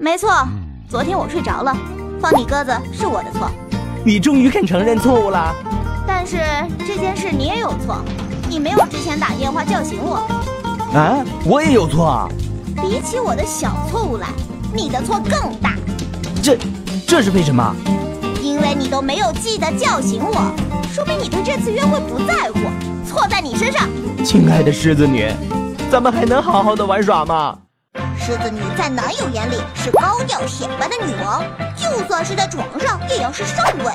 没错，昨天我睡着了，放你鸽子是我的错。你终于肯承认错误了。但是这件事你也有错，你没有之前打电话叫醒我。啊，我也有错。比起我的小错误来，你的错更大。这，这是为什么？因为你都没有记得叫醒我，说明你对这次约会不在乎。错在你身上。亲爱的狮子女，咱们还能好好的玩耍吗？狮子女在男友眼里是高调显摆的女王，就算是在床上也要是上位；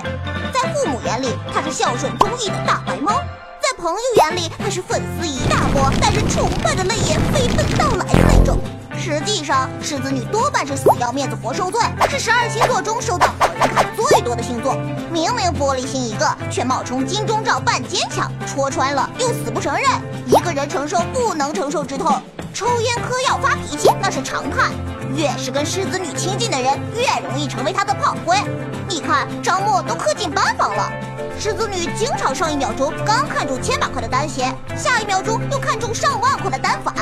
在父母眼里，她是孝顺忠义的大白猫；在朋友眼里，她是粉丝一大波，带着崇拜的泪眼飞奔到来的那种。实际上，狮子女多半是死要面子活受罪，是十二星座中收到好人卡最多的星座。明明玻璃心一个，却冒充金钟罩扮坚强，戳穿了又死不承认。一个人承受不能承受之痛。抽烟、嗑药、发脾气那是常态，越是跟狮子女亲近的人，越容易成为她的炮灰。你看张默都氪进班房了，狮子女经常上一秒钟刚看中千把块的单鞋，下一秒钟又看中上万块的单反。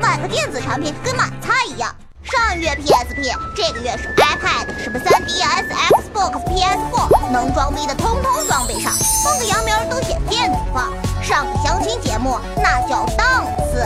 买个电子产品跟买菜一样，上月 PSP，这个月是 iPad，什么 3DS、Xbox、PS4，能装逼的通通装备上，封个洋名都写电子化，上个相亲节目那叫档次。